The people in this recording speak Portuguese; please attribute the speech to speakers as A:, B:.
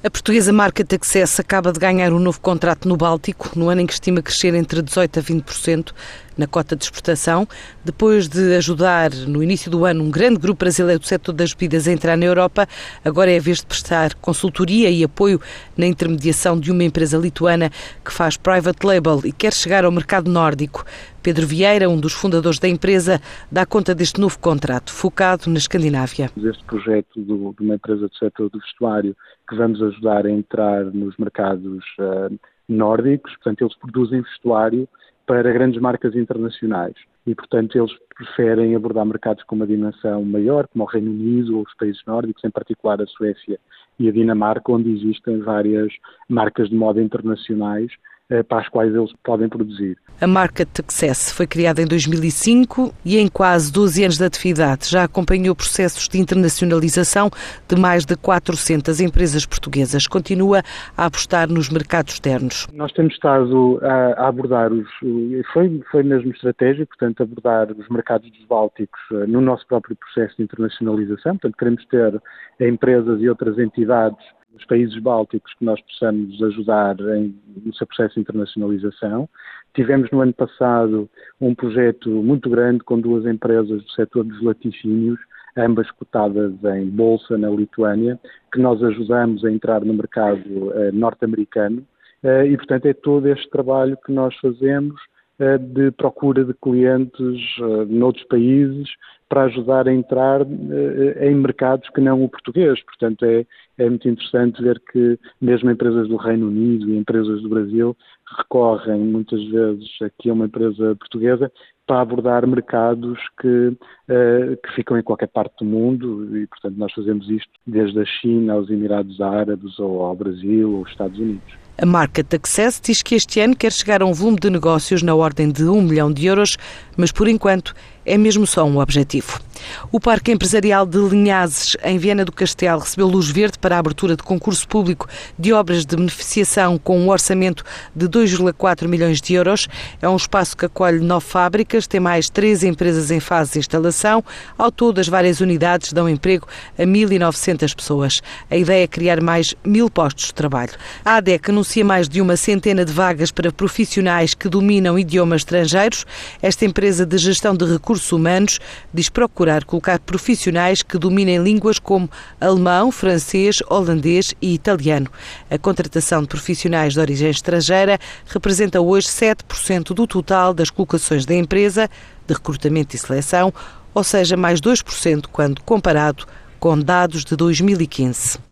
A: A portuguesa Market Access acaba de ganhar um novo contrato no Báltico, no ano em que estima crescer entre 18% a 20% na cota de exportação, depois de ajudar no início do ano um grande grupo brasileiro do setor das bebidas a entrar na Europa, agora é a vez de prestar consultoria e apoio na intermediação de uma empresa lituana que faz private label e quer chegar ao mercado nórdico. Pedro Vieira, um dos fundadores da empresa, dá conta deste novo contrato, focado na Escandinávia.
B: Este projeto do, de uma empresa do setor do vestuário que vamos ajudar a entrar nos mercados uh, nórdicos, portanto, eles produzem vestuário para grandes marcas internacionais e, portanto, eles preferem abordar mercados com uma dimensão maior, como o Reino Unido ou os países nórdicos, em particular a Suécia e a Dinamarca, onde existem várias marcas de moda internacionais para as quais eles podem produzir.
A: A marca Success foi criada em 2005 e em quase 12 anos de atividade já acompanhou processos de internacionalização de mais de 400 empresas portuguesas. Continua a apostar nos mercados externos.
B: Nós temos estado a, abordar os. Foi, foi mesmo estratégia, portanto, abordar os mercados dos Bálticos eh, no nosso próprio processo de internacionalização. Portanto, queremos ter empresas e outras entidades dos países bálticos que nós possamos ajudar em, no seu processo de internacionalização. Tivemos no ano passado um projeto muito grande com duas empresas do setor dos laticínios, ambas cotadas em bolsa na Lituânia, que nós ajudamos a entrar no mercado eh, norte-americano. Eh, e, portanto, é todo este trabalho que nós fazemos de procura de clientes uh, noutros países para ajudar a entrar eh, em mercados que não o português. Portanto, é, é muito interessante ver que mesmo empresas do Reino Unido e empresas do Brasil recorrem muitas vezes aqui a uma empresa portuguesa para abordar mercados que, que ficam em qualquer parte do mundo e, portanto, nós fazemos isto desde a China aos Emirados Árabes ou ao Brasil ou aos Estados Unidos.
A: A marca Taxess diz que este ano quer chegar a um volume de negócios na ordem de 1 milhão de euros, mas por enquanto é mesmo só um objetivo. O Parque Empresarial de Linhazes, em Viena do Castelo, recebeu luz verde para a abertura de concurso público de obras de beneficiação com um orçamento de 2,4 milhões de euros. É um espaço que acolhe nove fábricas, tem mais três empresas em fase de instalação. Ao todo, as várias unidades dão emprego a 1.900 pessoas. A ideia é criar mais mil postos de trabalho. A ADEC anuncia mais de uma centena de vagas para profissionais que dominam idiomas estrangeiros. Esta empresa de gestão de recursos recursos humanos diz procurar colocar profissionais que dominem línguas como alemão, francês, holandês e italiano. A contratação de profissionais de origem estrangeira representa hoje 7% do total das colocações da empresa de recrutamento e seleção, ou seja, mais 2% quando comparado com dados de 2015.